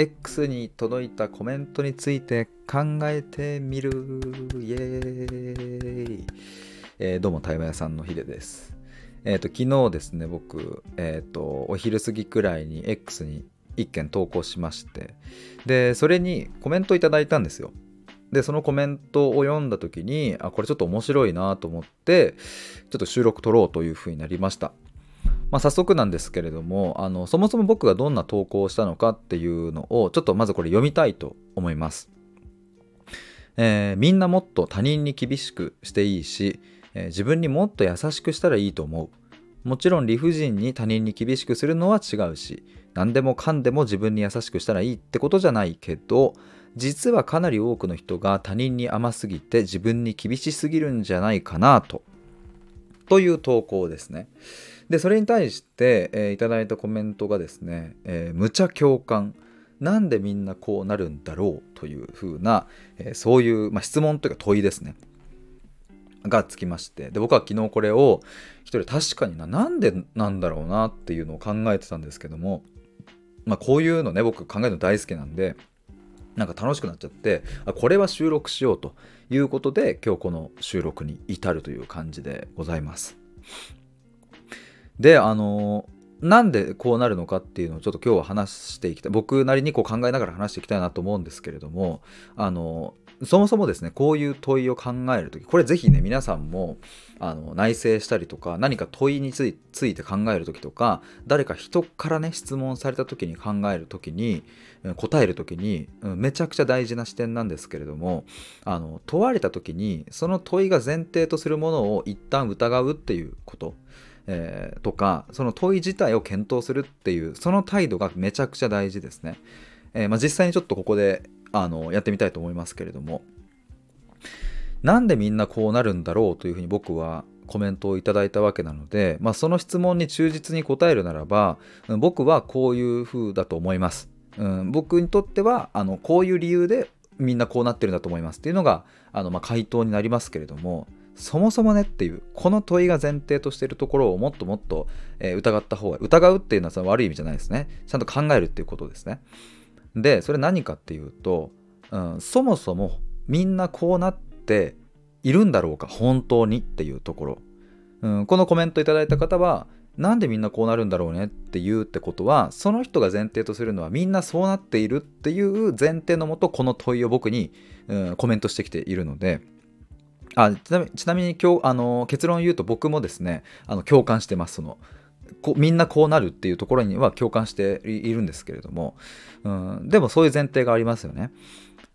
X に届いたコメントについて考えてみる。イエーイ、えー、どうも対話屋さんのヒデです。えっ、ー、と昨日ですね僕えっ、ー、とお昼過ぎくらいに X に一件投稿しまして。でそれにコメントいただいたんですよ。でそのコメントを読んだ時にあこれちょっと面白いなと思ってちょっと収録撮ろうというふうになりました。まあ、早速なんですけれどもあのそもそも僕がどんな投稿をしたのかっていうのをちょっとまずこれ読みたいと思います、えー、みんなもっと他人に厳しくしていいし、えー、自分にもっと優しくしたらいいと思う。もちろん理不尽に他人に厳しくするのは違うし何でもかんでも自分に優しくしたらいいってことじゃないけど実はかなり多くの人が他人に甘すぎて自分に厳しすぎるんじゃないかなと。という投稿ですね。でそれに対して、えー、いただいたコメントがですね、えー、無茶共感。なんでみんなこうなるんだろうというふうな、えー、そういう、まあ、質問というか問いですね。がつきまして。で僕は昨日これを一人確かにななんでなんだろうなっていうのを考えてたんですけどもまあこういうのね僕考えるの大好きなんでなんか楽しくなっちゃってあこれは収録しようということで今日この収録に至るという感じでございます。であのなんでこうなるのかっていうのをちょっと今日は話していきたい。僕なりにこう考えながら話していきたいなと思うんですけれどもあのそもそもですねこういう問いを考える時これぜひね皆さんもあの内省したりとか何か問いについて考える時とか誰か人からね質問された時に考える時に答える時にめちゃくちゃ大事な視点なんですけれどもあの問われた時にその問いが前提とするものを一旦疑うっていうこと。えー、とかその問い自体を検討するっていうその態度がめちゃくちゃ大事ですね、えー、まあ、実際にちょっとここであのやってみたいと思いますけれども。なんでみんなこうなるんだろうというふうに僕はコメントをいただいたわけなので、まあ、その質問に忠実に答えるならば僕はこういうふうだと思います、うん、僕にとってはあのこういう理由でみんなこうなってるんだと思いますっていうのがあの、まあ、回答になりますけれども。そもそもねっていうこの問いが前提としているところをもっともっと、えー、疑った方が疑うっていうのはその悪い意味じゃないですね。ちゃんと考えるっていうことですね。でそれ何かっていうと、うん、そもそもみんなこうなっているんだろうか本当にっていうところ、うん、このコメントいただいた方はなんでみんなこうなるんだろうねって言うってことはその人が前提とするのはみんなそうなっているっていう前提のもとこの問いを僕に、うん、コメントしてきているのであちなみちなみに今日あの結論を言うと僕もですねあの共感してますそのこみんなこうなるっていうところには共感しているんですけれども、うん、でもそういう前提がありますよね。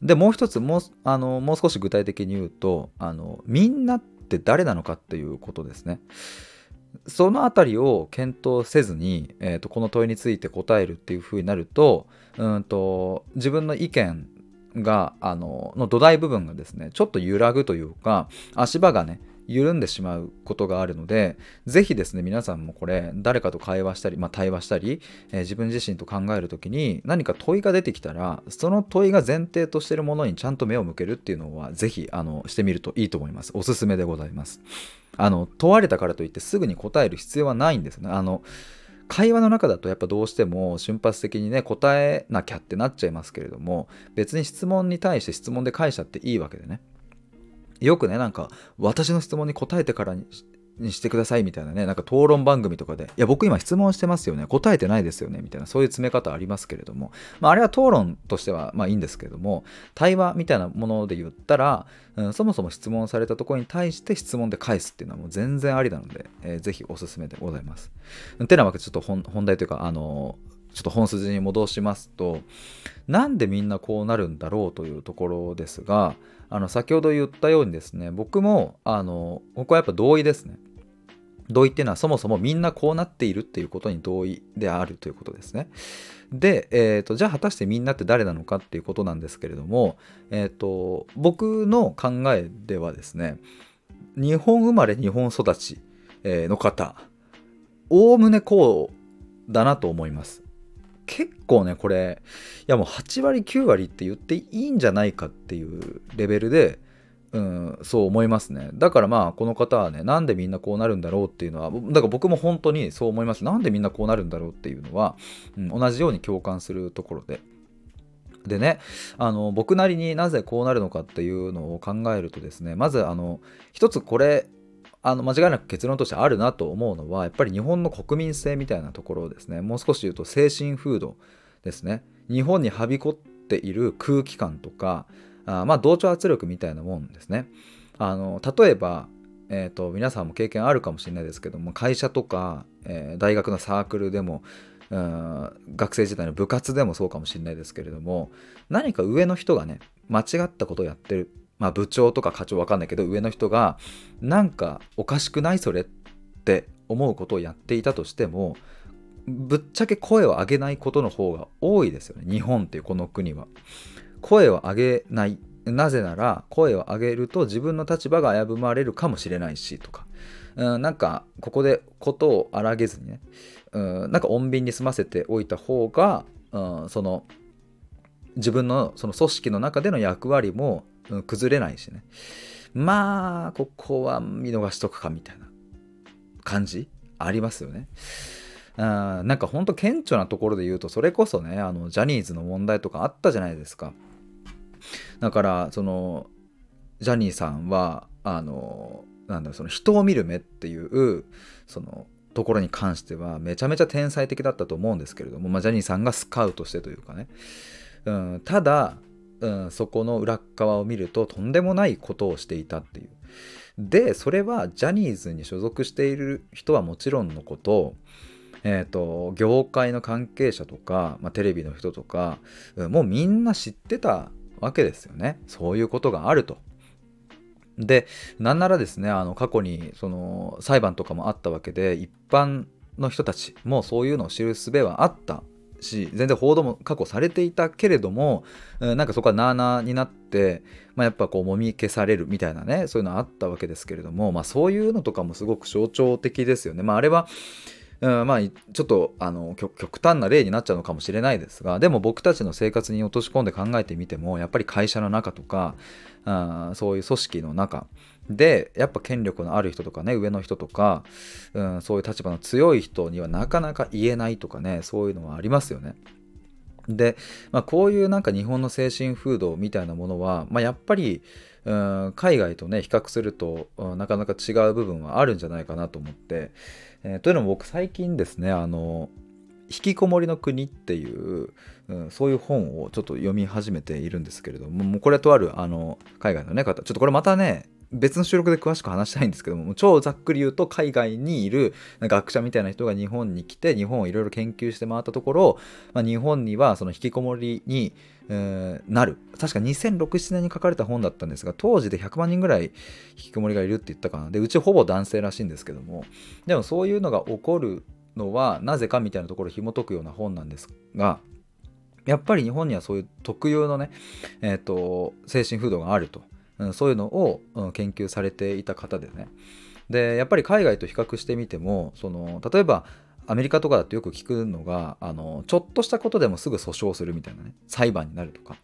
でもう一つもうあのもう少し具体的に言うとあのみんなって誰なのかっていうことですね。そのあたりを検討せずに、えーと、この問いについて答えるっていうふうになるとうんと自分の意見があのの土台部分がですねちょっと揺らぐというか足場がね緩んでしまうことがあるので是非ですね皆さんもこれ誰かと会話したり、まあ、対話したり、えー、自分自身と考える時に何か問いが出てきたらその問いが前提としてるものにちゃんと目を向けるっていうのは是非あのしてみるといいと思います。おすすめでございます。あの問われたからといってすぐに答える必要はないんですね。あの会話の中だとやっぱどうしても瞬発的にね答えなきゃってなっちゃいますけれども別に質問に対して質問で返しちゃっていいわけでね。よくねなんか私の質問に答えてからににしてくださいみたいなね、なんか討論番組とかで、いや、僕今質問してますよね、答えてないですよね、みたいな、そういう詰め方ありますけれども、まあ、あれは討論としてはまあいいんですけれども、対話みたいなもので言ったら、うん、そもそも質問されたところに対して質問で返すっていうのはもう全然ありなので、えー、ぜひおすすめでございます。てなわけで、ちょっと本題というか、あのちょっと本筋に戻しますと、なんでみんなこうなるんだろうというところですが、あの先ほど言ったようにですね、僕もあのここはやっぱ同意ですね。同意っていうのはそもそもみんなこうなっているっていうことに同意であるということですね。で、えーと、じゃあ果たしてみんなって誰なのかっていうことなんですけれども、えーと、僕の考えではですね日本生まれ日本育ちの方おおむねこうだなと思います。結構ねこれいやもう8割9割って言っていいんじゃないかっていうレベルでうん、そう思いますね。だからまあこの方はね、なんでみんなこうなるんだろうっていうのは、だから僕も本当にそう思います。なんでみんなこうなるんだろうっていうのは、うん、同じように共感するところで。でねあの僕なりになぜこうなるのかっていうのを考えるとですねまずあの一つこれあの間違いなく結論としてあるなと思うのはやっぱり日本の国民性みたいなところをですね。もう少し言うと精神風土ですね。日本にはびこっている空気感とかあまあ同調圧力みたいなもんですね。あの例えばえーと、皆さんも経験あるかもしれないですけども会社とか、えー、大学のサークルでも学生時代の部活でもそうかもしれないですけれども何か上の人がね間違ったことをやってる、まあ、部長とか課長わかんないけど上の人がなんかおかしくないそれって思うことをやっていたとしてもぶっちゃけ声を上げないことの方が多いですよね。日本っていうこの国は。声を上げない。なぜなら声を上げると自分の立場が危ぶまれるかもしれないしとか、うん、なんかここでことを荒げずにね、うん、なんか穏便に済ませておいた方が、うん、その自分のその組織の中での役割も、うん、崩れないしねまあここは見逃しとくかみたいな感じ？ありますよね。なんかほんと顕著なところで言うとそれこそねあのジャニーズの問題とかあったじゃないですか。だからそのジャニーさんはあのなんだろうその人を見る目っていうそのところに関してはめちゃめちゃ天才的だったと思うんですけれども、まあ、ジャニーさんがスカウトしてというかね、うん、ただ、うん、そこの裏側を見るととんでもないことをしていたっていう。でそれはジャニーズに所属している人はもちろんのことえーと、業界の関係者とか、まあ、テレビの人とかもうみんな知ってたわけですよね。そういうことがあると。でなんならですねあの過去にその裁判とかもあったわけで一般の人たちもそういうのを知る術はあった。し全然報道も過去されていたけれどもなんかそこはなあなあになって、まあ、やっぱこうもみ消されるみたいなねそういうのあったわけですけれども、まあ、そういうのとかもすごく象徴的ですよね。まあ、あれはうん、まあちょっとあの極端な例になっちゃうのかもしれないですがでも僕たちの生活に落とし込んで考えてみてもやっぱり会社の中とかあそういう組織の中でやっぱ権力のある人とかね上の人とか、うん、そういう立場の強い人にはなかなか言えないとかねそういうのはありますよね。で、まあ、こういうなんか日本の精神風土みたいなものは、まあ、やっぱり、うん、海外とね比較すると、うん、なかなか違う部分はあるんじゃないかなと思って、えー、というのも僕最近ですねあの引きこもりの国っていう、うん、そういう本をちょっと読み始めているんですけれどももうこれとあるあの海外のね方ちょっとこれまたね別の収録で詳しく話したいんですけども超ざっくり言うと海外にいる学者みたいな人が日本に来て日本をいろいろ研究して回ったところ、まあ、日本にはその引きこもりに、なる。確か2006年に書かれた本だったんですが当時で100万人ぐらい引きこもりがいるって言ったかな。でうちほぼ男性らしいんですけども。でもそういうのが起こるのはなぜかみたいなところを紐解くような本なんですがやっぱり日本にはそういう特有のね、えーと精神風土があると。うん、そういうのを、うん、研究されていた方でね。でやっぱり海外と比較してみてもその例えばアメリカとかだとよく聞くのがあのちょっとしたことでもすぐ訴訟するみたいなね裁判になるとか。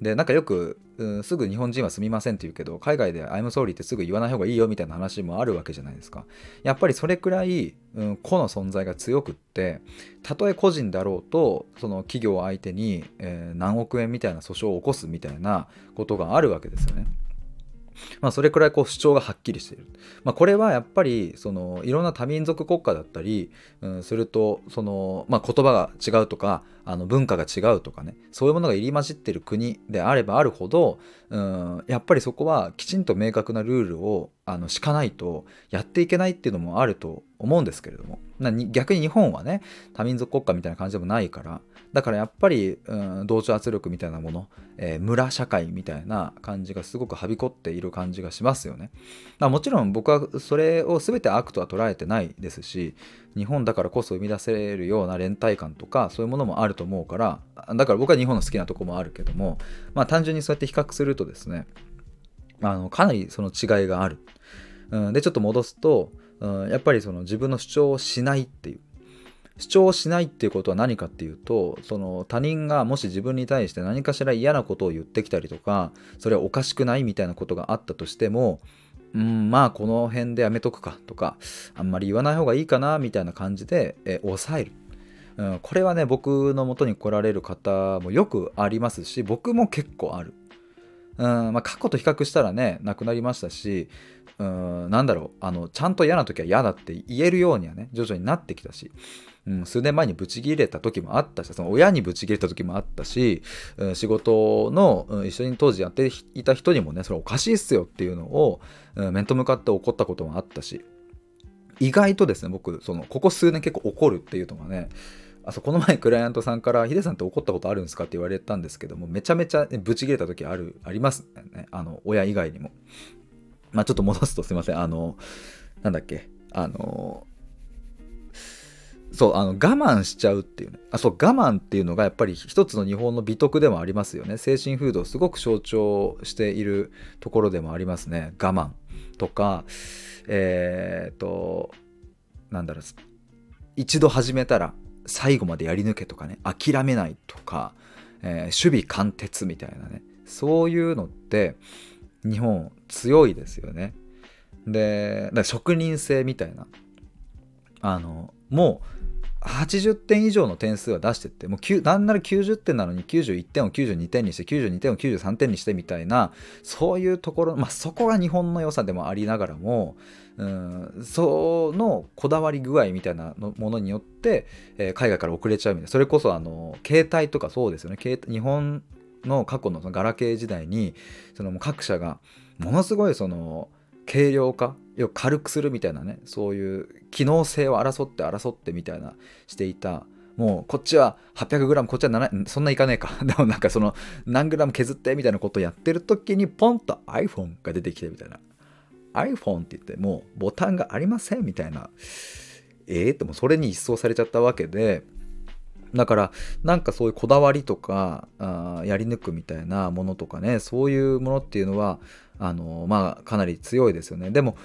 でなんかよく、うん、すぐ日本人はすみませんって言うけど海外で I'm sorry ってすぐ言わない方がいいよみたいな話もあるわけじゃないですか。やっぱりそれくらい、うん、個の存在が強くってたとえ個人だろうとその企業相手に、えー、何億円みたいな訴訟を起こすみたいなことがあるわけですよね。まあ、それくらいこう主張がはっきりしている、まあ、これはやっぱりそのいろんな多民族国家だったり、うん、するとその、まあ、言葉が違うとかあの文化が違うとかねそういうものが入り混じってる国であればあるほど、うん、やっぱりそこはきちんと明確なルールをあの敷かないとやっていけないっていうのもあると思うんですけれども逆に日本はね多民族国家みたいな感じでもないからだからやっぱり、うん、同調圧力みたいなもの、えー、村社会みたいな感じがすごくはびこっている感じがしますよね。もちろん僕はそれを全て悪とは捉えてないですし日本だからこそ生み出せるような連帯感とかそういうものもあると思うからだから僕は日本の好きなとこもあるけどもまあ単純にそうやって比較するとですねあのかなりその違いがある。うん、でちょっと戻すと、うん、やっぱりその自分の主張をしないっていう主張をしないっていうことは何かっていうとその他人がもし自分に対して何かしら嫌なことを言ってきたりとかそれはおかしくないみたいなことがあったとしてもうんまあこの辺でやめとくかとかあんまり言わない方がいいかなみたいな感じで、え抑えるうん、これはね僕の元に来られる方もよくありますし僕も結構ある。うんまあ、過去と比較したらねなくなりましたしうんなんだろうあのちゃんと嫌な時は嫌だって言えるようにはね徐々になってきたし、うん、数年前にブチギレた時もあったしその親にブチギレた時もあったし、うん、仕事の、うん、一緒に当時やっていた人にもねそれおかしいっすよっていうのを、うん、面と向かって怒ったこともあったし意外とですね僕そのここ数年結構怒るっていうのがねあそこの前クライアントさんから「ヒデさんって怒ったことあるんですか?」って言われたんですけどもめちゃめちゃ、ね、ブチ切れた時あるありますね。あの親以外にも。まあちょっと戻すとすいません。あのなんだっけ。あのそうあの我慢しちゃうっていうね。あそう我慢っていうのがやっぱり一つの日本の美徳でもありますよね。精神風土をすごく象徴しているところでもありますね。我慢とかえっ、となんだろう一度始めたら最後までやり抜けとかね諦めないとか、えー、守備貫徹みたいなねそういうのって日本強いですよね。で職人性みたいな。あのもう80点以上の点数は出してってもうなんなら90点なのに91点を92点にして92点を93点にしてみたいなそういうところまあそこが日本の良さでもありながらもうんそのこだわり具合みたいなものによって、えー、海外から遅れちゃうみたいな。それこそあの携帯とかそうですよね。日本の過去のそのガラケー時代にその各社がものすごいその軽量化要は軽くするみたいなねそういう機能性を争って争ってみたいなしていた。もうこっちは 800g こっちは7そんないかねえか。でもなんかその何グラム削ってみたいなことをやってる時にポンと iPhone が出てきてみたいな。iPhone って言ってもうボタンがありませんみたいな。ええー、ってもそれに一掃されちゃったわけで。だからなんかそういうこだわりとかあやり抜くみたいなものとかねそういうものっていうのはあのまあかなり強いですよね。でも、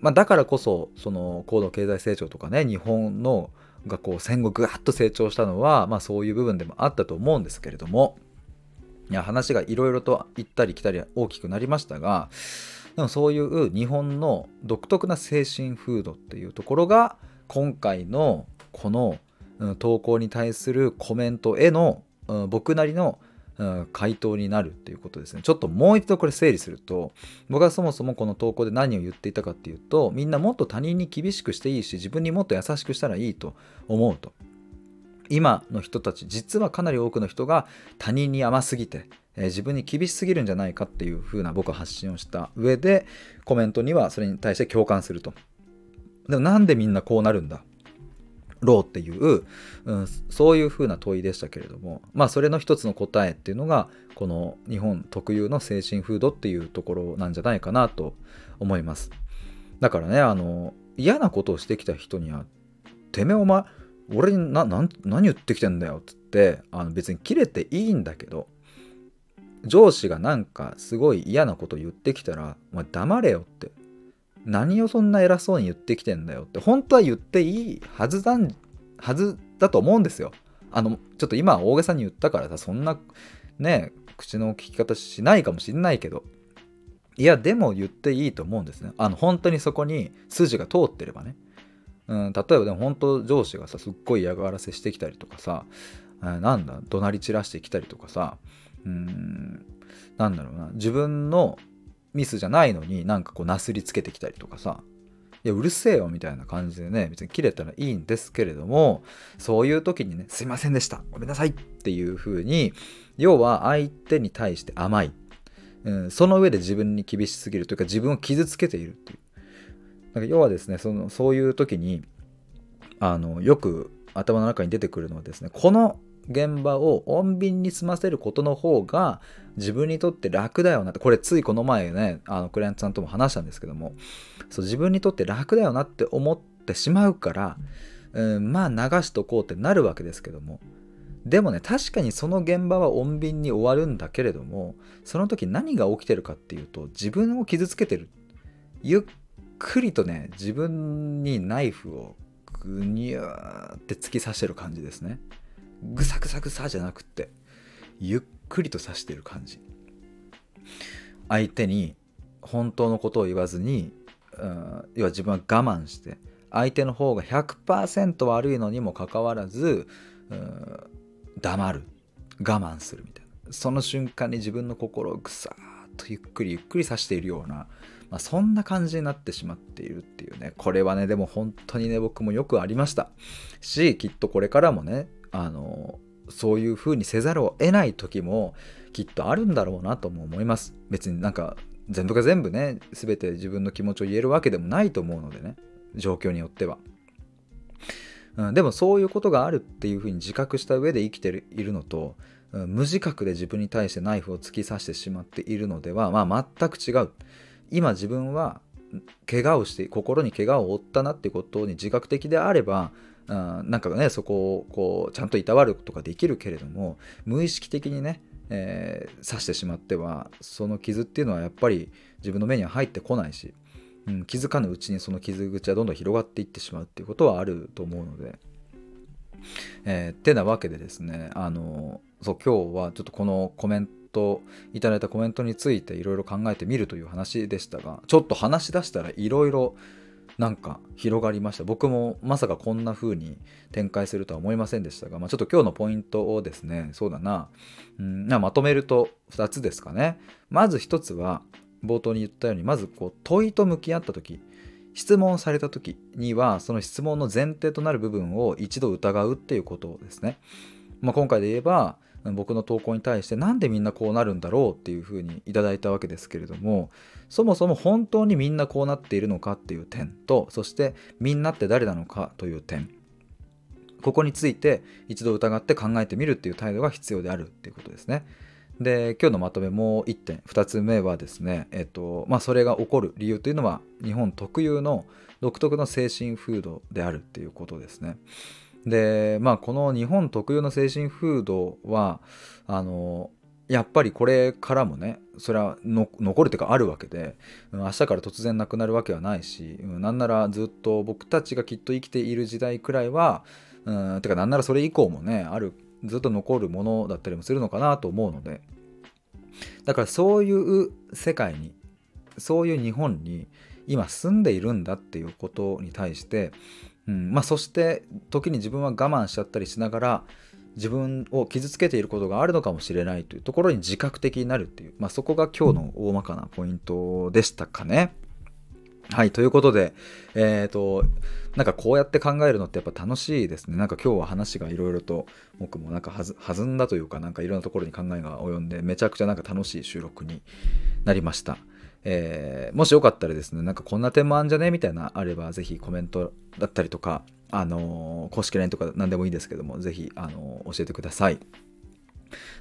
まあ、だからこそその高度経済成長とかね日本のがこう戦後ぐわっと成長したのは、まあ、そういう部分でもあったと思うんですけれどもいや話がいろいろと行ったり来たり大きくなりましたがでもそういう日本の独特な精神風土っていうところが今回のこの投稿に対するコメントへの僕なりの回答になるっていうことですね。ちょっともう一度これ整理すると僕はそもそもこの投稿で何を言っていたかっていうとみんなもっと他人に厳しくしていいし自分にもっと優しくしたらいいと思うと。今の人たち実はかなり多くの人が他人に甘すぎて、え、自分に厳しすぎるんじゃないかっていう風な僕は発信をした上でコメントにはそれに対して共感すると。でもなんでみんなこうなるんだろうっていう、うん、そういうふうな問いでしたけれどもまあそれの一つの答えっていうのがこの日本特有の精神風土っていうところなんじゃないかなと思います。だからねあの嫌なことをしてきた人には「てめえお前俺にな何言ってきてんだよ」っつってあの別に切れていいんだけど上司がなんかすごい嫌なこと言ってきたら「お前黙れよ」って。何をそんな偉そうに言ってきてんだよって本当は言っていいはずだはずだと思うんですよ。あのちょっと今大げさに言ったからさそんなね口の聞き方しないかもしんないけどいやでも言っていいと思うんですね。あの本当にそこに筋が通ってればね。うん、例えばでも本当上司がさすっごい嫌がらせしてきたりとかさなんだ怒鳴り散らしてきたりとかさうんなんだろうな自分のミスじゃないのになんかこうなすりつけてきたりとかさ。いやうるせえよみたいな感じでね別に切れたらいいんですけれどもそういう時にねすいませんでしたごめんなさいっていう風に要は相手に対して甘い、うん、その上で自分に厳しすぎるというか自分を傷つけているっていう。なんか要はですねそのそういう時にあのよく頭の中に出てくるのはですねこの現場を穏便に済ませることの方が自分にとって楽だよなってこれついこの前ねあのクライアントさんとも話したんですけどもそう自分にとって楽だよなって思ってしまうから、うん、まあ流しとこうってなるわけですけどもでもね確かにその現場は穏便に終わるんだけれどもその時何が起きてるかっていうと自分を傷つけてるゆっくりとね自分にナイフをグニューって突き刺してる感じですね。ぐさぐさぐさじゃなくってゆっくりと指してる感じ。相手に本当のことを言わずに、うん、要は自分は我慢して相手の方が100%悪いのにもかかわらず、うん黙る。我慢するみたいな。その瞬間に自分の心をぐさーっとゆっくりゆっくりさしているような、まあ、そんな感じになってしまっているっていうね。これはねでも本当にね僕もよくありました。しきっとこれからもねあのそういう風にせざるを得ない時もきっとあるんだろうなとも思います。別になんか全部が全部ね全て自分の気持ちを言えるわけでもないと思うのでね状況によっては、うん、でもそういうことがあるっていうふうに自覚した上で生きているのと、無自覚で自分に対してナイフを突き刺してしまっているのでは、まあ、全く違う。今自分は怪我をして心に怪我を負ったなってことに自覚的であればうん、なんかねそこをこうちゃんといたわることができるけれども無意識的にね、えー、刺してしまってはその傷っていうのはやっぱり自分の目には入ってこないし、うん、気づかぬうちにその傷口はどんどん広がっていってしまうっていうことはあると思うので。えー、ってなわけでですねあのそう今日はちょっとこのコメントいただいたコメントについていろいろ考えてみるという話でしたがちょっと話し出したらいろいろなんか広がりました。僕もまさかこんな風に展開するとは思いませんでしたが、まあ、ちょっと今日のポイントをですねそうだな、うん、まとめると2つですかね。まず1つは冒頭に言ったようにまずこう問いと向き合った時質問された時にはその質問の前提となる部分を一度疑うっていうことですね、まあ、今回で言えば僕の投稿に対してなんでみんなこうなるんだろうっていうふうにいただいたわけですけれどもそもそも本当にみんなこうなっているのかっていう点とそしてみんなって誰なのかという点ここについて一度疑って考えてみるっていう態度が必要であるっていうことですね。で今日のまとめもう1点2つ目はですね、えっとまあ、それが起こる理由というのは日本特有の独特の精神風土であるっていうことですね。でまあこの日本特有の精神風土はあのやっぱりこれからもねそれは残るというかあるわけで明日から突然なくなるわけはないしうんなんならずっと僕たちがきっと生きている時代くらいはうんてかなんならそれ以降もねあるずっと残るものだったりもするのかなと思うのでだからそういう世界にそういう日本に今住んでいるんだっていうことに対してうんまあ、そして時に自分は我慢しちゃったりしながら自分を傷つけていることがあるのかもしれないというところに自覚的になるっていう、まあ、そこが今日の大まかなポイントでしたかね。はい、ということで、えっ、ー、と、なんかこうやって考えるのってやっぱ楽しいですね。なんか今日は話がいろいろと僕もなんか弾んだというか、なんかいろんなところに考えが及んで、めちゃくちゃなんか楽しい収録になりました。えー、もしよかったらですね、なんかこんな点もあんじゃね？みたいなあれば、ぜひコメントだったりとか、あのー、公式 LINE とか何でもいいですけども、ぜひ、あのー、教えてください。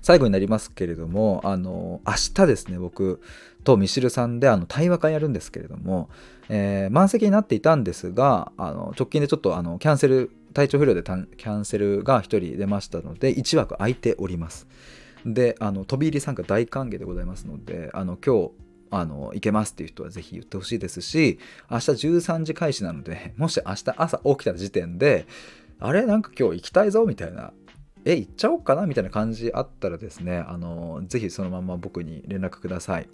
最後になりますけれども、あの明日ですね、僕とミシルさんであの対話会やるんですけれども、え、満席になっていたんですが、あの直近でちょっとあのキャンセル、体調不良でキャンセルが1人出ましたので、1枠空いております。で、あの飛び入り参加大歓迎でございますので、あの今日、あの行けますっていう人はぜひ言ってほしいですし明日13時開始なので もし明日朝起きた時点であれなんか今日行きたいぞみたいなえ行っちゃおうかなみたいな感じあったらですねあのぜひそのまま僕に連絡ください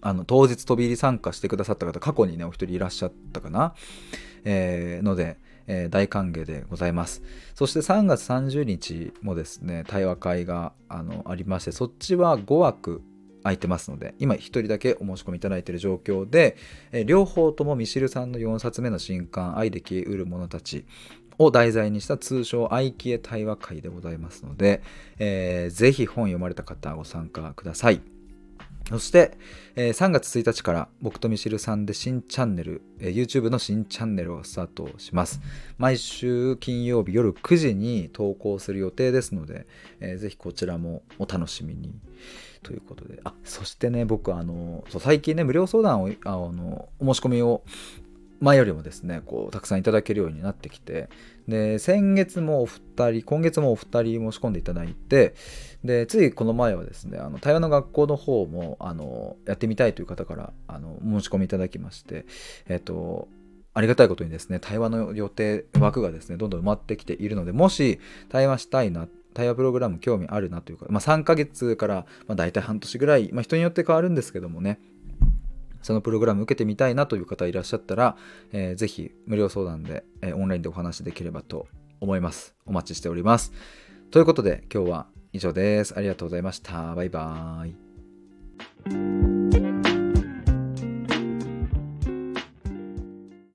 あの当日飛び入り参加してくださった方過去にねお一人いらっしゃったかな、えー、のでえー、大歓迎でございます。そして3月30日もですね、対話会があのありまして、そっちは5枠空いてますので、今1人だけお申し込みいただいている状況で、え両方ともミシルさんの4冊目の新刊、愛で消えうる者たちを題材にした通称愛消え対話会でございますので、えー、ぜひ本読まれた方ご参加ください。そして、えー、3月1日から僕とミシルさんで新チャンネル、えー、YouTube の新チャンネルをスタートします。毎週金曜日夜9時に投稿する予定ですので、えー、ぜひこちらもお楽しみに。ということで、あ、そしてね、僕、あの、そう最近ね、無料相談を、あの、お申し込みを前よりもですね、こう、たくさんいただけるようになってきて、で、先月もお二人、今月もお二人申し込んでいただいて、で、ついこの前はですね、あの、対話の学校の方も、あの、やってみたいという方から、あの、申し込みいただきまして、えっと、ありがたいことにですね、対話の予定枠がですね、どんどん埋まってきているので、もし対話したいな、対話プログラム興味あるなというか、まあ、3ヶ月から、まあ、大体半年ぐらい、まあ、人によって変わるんですけどもね、そのプログラム受けてみたいなという方いらっしゃったら、えー、ぜひ無料相談で、えー、オンラインでお話できればと思います。お待ちしております。ということで今日は以上です。ありがとうございました。バイバーイ。